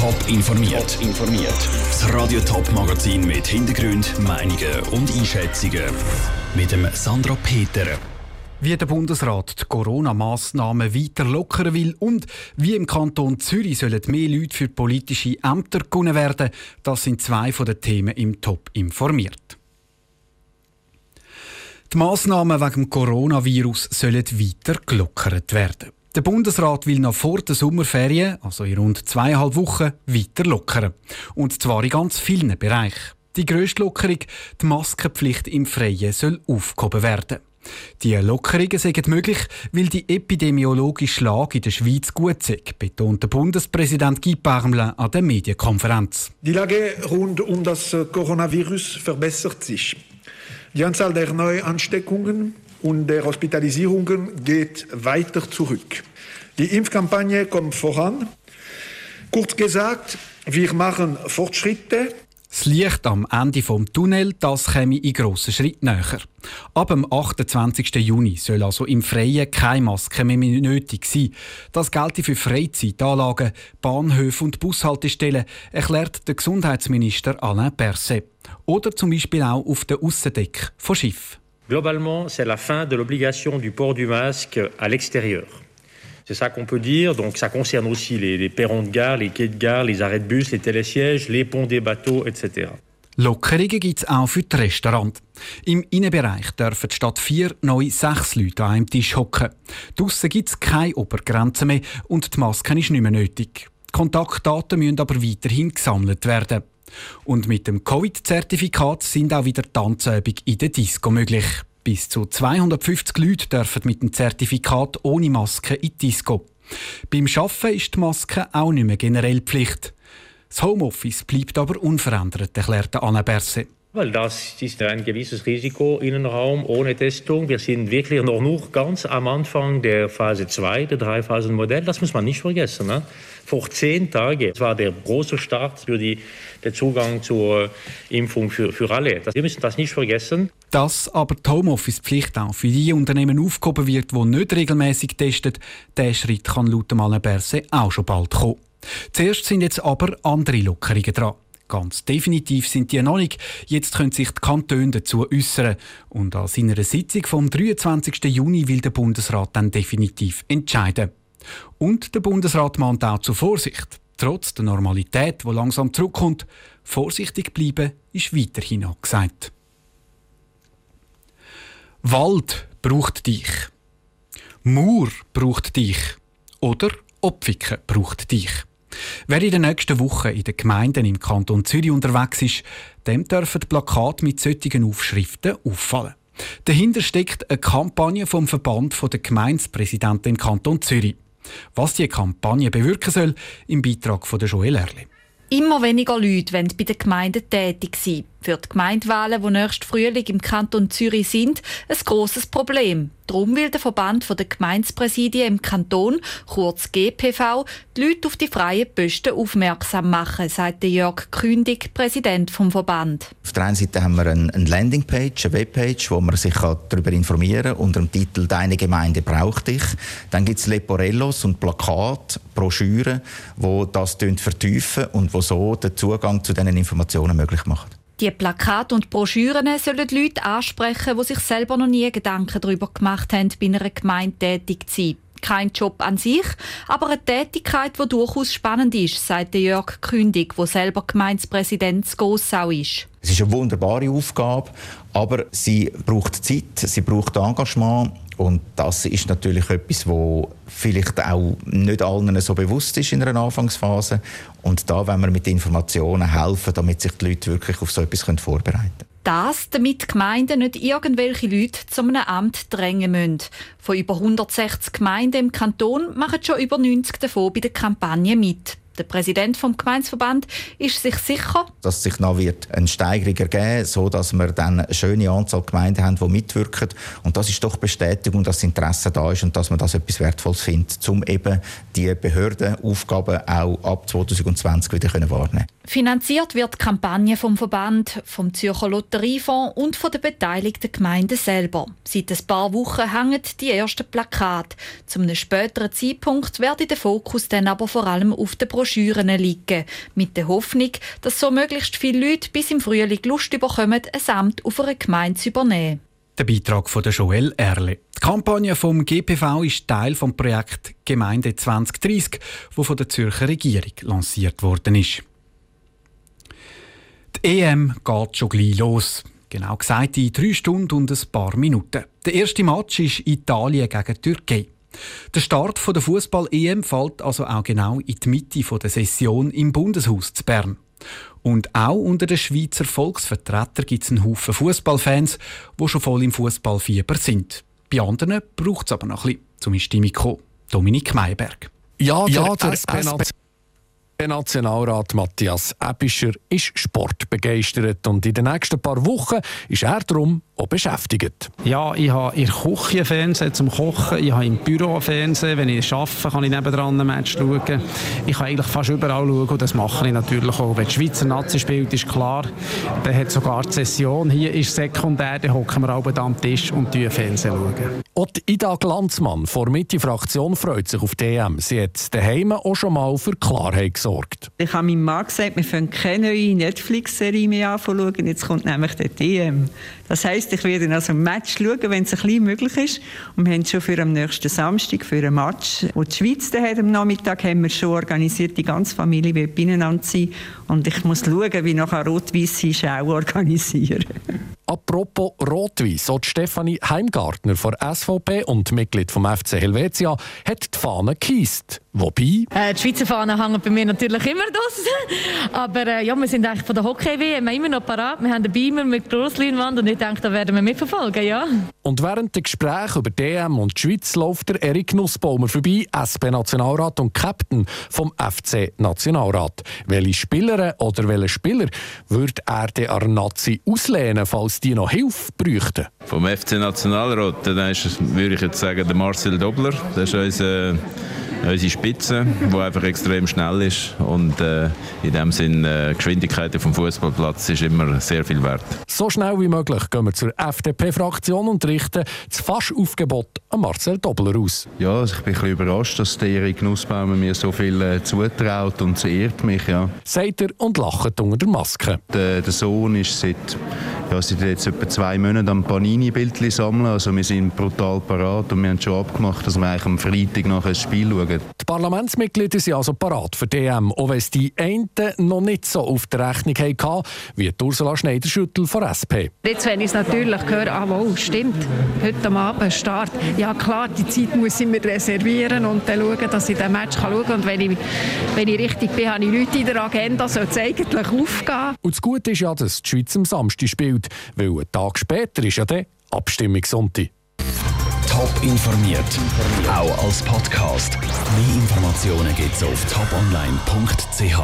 Top informiert. informiert. Das Radio Top Magazin mit Hintergrund, Meinungen und Einschätzungen mit dem Sandra Peter. Wie der Bundesrat die Corona-Massnahmen weiter lockern will und wie im Kanton Zürich sollen mehr Leute für politische Ämter gewonnen werden, das sind zwei von den Themen im Top informiert. Die Massnahmen wegen dem Coronavirus sollen weiter gelockert werden. Der Bundesrat will noch vor der Sommerferien, also in rund zweieinhalb Wochen, weiter lockern. Und zwar in ganz vielen Bereichen. Die grösste Lockerung, die Maskenpflicht im Freien, soll aufgehoben werden. Die Lockerungen sind möglich, weil die epidemiologische Lage in der Schweiz gut ist, betont der Bundespräsident Guy Parmelin an der Medienkonferenz. Die Lage rund um das Coronavirus verbessert sich. Die Anzahl der Neuansteckungen und der Hospitalisierungen geht weiter zurück. Die Impfkampagne kommt voran. Kurz gesagt, wir machen Fortschritte. Das Licht am Ende vom Tunnel, das käme in grossen Schritt näher. Ab dem 28. Juni soll also im Freien keine Maske mehr nötig sein. Das gilt für Freizeitanlagen, Bahnhöfe und Bushaltestellen, erklärt der Gesundheitsminister Alain Berset. Oder zum Beispiel auch auf der Aussendeck von Schiff. Globalement, c'est la fin de l'obligation du port du masque à l'extérieur. C'est ça qu'on peut dire. Donc ça concerne aussi les, les, perrons de gare, les quais de gare, les arrêts de bus, les télésièges, les ponts des bateaux, etc. Lockerungen gibt es auch für die Restaurants. Im Innenbereich dürfen statt vier neu sechs Leute an einem Tisch hocken. Draussen gibt es keine Obergrenze mehr und die Maske ist nicht mehr nötig. Kontaktdaten müssen aber weiterhin gesammelt werden. Und mit dem Covid-Zertifikat sind auch wieder Tanzübungen in der Disco möglich. Bis zu 250 Leute dürfen mit dem Zertifikat ohne Maske in die Disco. Beim Arbeiten ist die Maske auch nicht mehr generell Pflicht. Das Homeoffice bleibt aber unverändert, erklärte Anne Berse. Weil das ist ein gewisses Risiko Innenraum ohne Testung. Wir sind wirklich noch nur ganz am Anfang der Phase 2, der Drei-Phasen-Modell. Das muss man nicht vergessen. Ne? Vor zehn Tagen war der große Start für die, den Zugang zur Impfung für, für alle. Wir müssen das nicht vergessen. Dass aber die Homeoffice-Pflicht auch für die Unternehmen aufgehoben wird, die nicht regelmäßig testen, der Schritt kann laut Alain Berset auch schon bald kommen. Zuerst sind jetzt aber andere Lockerungen dran. Ganz definitiv sind die noch nicht. Jetzt können sich die Kantone dazu äußern. Und an seiner Sitzung vom 23. Juni will der Bundesrat dann definitiv entscheiden. Und der Bundesrat mahnt auch zur Vorsicht. Trotz der Normalität, die langsam zurückkommt, vorsichtig bleiben ist weiterhin angesagt. Wald braucht dich. Mauer braucht dich. Oder Opfiken braucht dich. Wer in den nächsten Wochen in den Gemeinden im Kanton Zürich unterwegs ist, dem dürfen Plakate mit solchen Aufschriften auffallen. Dahinter steckt eine Kampagne vom Verband der Gemeindepräsidenten im Kanton Zürich. Was die Kampagne bewirken soll, im Beitrag von Joel Erle. Immer weniger Leute wollen bei den Gemeinden tätig sein. Für die Gemeindewahlen, die nächsten Frühling im Kanton Zürich sind, ein grosses Problem. Darum will der Verband der Gemeindepräsidien im Kanton, kurz GPV, die Leute auf die freien Posten aufmerksam machen, sagt Jörg Kündig, Präsident vom Verband. Auf der einen Seite haben wir eine Landingpage, eine Webpage, wo man sich darüber informieren kann, unter dem Titel «Deine Gemeinde braucht dich». Dann gibt es Leporellos und Plakate, Broschüren, die das vertiefen und wo so den Zugang zu diesen Informationen möglich machen. Die Plakate und Broschüren sollen Leute ansprechen, die sich selber noch nie Gedanken darüber gemacht haben, bei einer Gemeinde tätig zu sein. Kein Job an sich, aber eine Tätigkeit, die durchaus spannend ist, sagt Jörg Kündig, der selber Gemeindepräsident zu Gossau ist. Es ist eine wunderbare Aufgabe, aber sie braucht Zeit, sie braucht Engagement und das ist natürlich etwas, wo vielleicht auch nicht allen so bewusst ist in einer Anfangsphase. Und da wollen wir mit Informationen helfen, damit sich die Leute wirklich auf so etwas vorbereiten können. Das, damit Gemeinden nicht irgendwelche Leute zu einem Amt drängen müssen. Von über 160 Gemeinden im Kanton machen schon über 90 davon bei der Kampagne mit. Der Präsident vom Gemeindeverband ist sich sicher, dass sich noch wird eine Steigerung ergeben, so dass wir dann eine schöne Anzahl Gemeinden haben, die mitwirken. Und das ist doch Bestätigung, dass das Interesse da ist und dass man das etwas Wertvolles findet, um eben die Behördenaufgaben auch ab 2020 wieder wahrnehmen können. Finanziert wird die Kampagne vom Verband, vom Zürcher Lotteriefonds und von den beteiligten Gemeinden selber. Seit ein paar Wochen hängen die ersten Plakate. Zu einem späteren Zeitpunkt werde der Fokus dann aber vor allem auf den Broschüren liegen, mit der Hoffnung, dass so möglichst viele Leute bis im Frühling Lust bekommen, ein Amt auf einer Gemeinde zu übernehmen. Der Beitrag von Joel Erle. Die Kampagne vom GPV ist Teil vom Projekt Gemeinde 2030, wo von der Zürcher Regierung lanciert worden ist. Die EM geht schon gleich los. Genau gesagt in drei Stunden und ein paar Minuten. Der erste Match ist Italien gegen Türkei. Der Start der Fußball-EM fällt also auch genau in die Mitte der Session im Bundeshaus zu Bern. Und auch unter den Schweizer Volksvertretern gibt es einen Haufen Fußballfans, die schon voll im Fußballfieber sind. Bei anderen braucht es aber noch ein bisschen, um in Stimmung zu kommen. Dominik Meyerberg. Ja, der, ja, der SP der Nationalrat Matthias Ebischer ist sportbegeistert und in den nächsten paar Wochen ist er darum auch beschäftigt. Ja, ich habe in der Küche Fernsehen zum Kochen, ich habe im Büro Fernsehen, wenn ich arbeite, kann ich nebendran ein Match schauen. Ich kann eigentlich fast überall schauen und das mache ich natürlich auch. Wenn die Schweizer Nazi spielt, ist klar, dann hat sogar die Session hier ist sekundär, dann hocken wir alle am Tisch und schauen Fernsehen. Schauen. Auch Ida Glanzmann von Mitte-Fraktion freut sich auf DM. Sie hat daheim auch schon mal für Klarheit gesorgt. Ich habe meinem Mann gesagt, wir fangen keine neue Netflix-Serie mehr an zu schauen. Jetzt kommt nämlich der DM. Das heisst, ich werde also ein Match schauen, wenn es ein bisschen möglich ist. Und wir haben schon für am nächsten Samstag für ein Match, wo die Schweiz hat, am Nachmittag haben wir schon organisiert, die ganze Familie wird beieinander sein. Und ich muss schauen, wie nachher Rot-Weiss Schau organisieren. Apropos Rot-Weiss, so Stefanie Heimgartner von SVP und Mitglied vom FC Helvetia hat die Fahne gekiesst. Wobei? Äh, die Schweizer Fahnen hängen bei mir natürlich immer draussen. Aber äh, ja, wir sind eigentlich von der Hockey-WM immer noch parat. Wir haben einen Beamer mit Grossleinwand und ich denke, da werden wir mitverfolgen, ja. Und während der Gespräche über DM und die Schweiz läuft der Erik Nussbaumer vorbei, SP-Nationalrat und Captain vom FC-Nationalrat. Welche Spielerin oder welche Spieler würde er der an Nazi auslehnen, falls die noch Hilfe bräuchten? Vom FC-Nationalrat, dann ist, würde ich jetzt sagen, der Marcel Dobler. Das ist unser unsere Spitze, die einfach extrem schnell ist und äh, in dem Sinn äh, Geschwindigkeit vom Fußballplatz ist immer sehr viel wert. So schnell wie möglich gehen wir zur FDP-Fraktion und richten das Faschaufgebot an Marcel Dobler aus. Ja, also ich bin ein bisschen überrascht, dass der Erik Nussbaumer mir so viel äh, zutraut und es ehrt mich. Ja. Sagt er und lacht unter der Maske. Der, der Sohn ist seit ja, seit jetzt etwa zwei Monaten am Panini-Bildchen sammeln. Also wir sind brutal parat und wir haben schon abgemacht, dass wir eigentlich am Freitag nach ein Spiel schauen. Die Parlamentsmitglieder sind also parat für DM, auch wenn es die einen noch nicht so auf der Rechnung hatten, wie Ursula Schneiderschüttel von SP. Jetzt, wenn ich es natürlich höre, ah, wow, stimmt, heute am Abend Start. Ja klar, die Zeit muss ich mir reservieren und dann schauen, dass ich den Match schauen kann. Und wenn ich, wenn ich richtig bin, habe ich Leute in der Agenda, soll es eigentlich aufgehen. Und das Gute ist ja, dass die Schweiz am Samstag spielt, weil ein Tag später ist ja der Abstimmungssonntag. Top informiert, auch als Podcast. Mehr Informationen gibt es auf toponline.ch.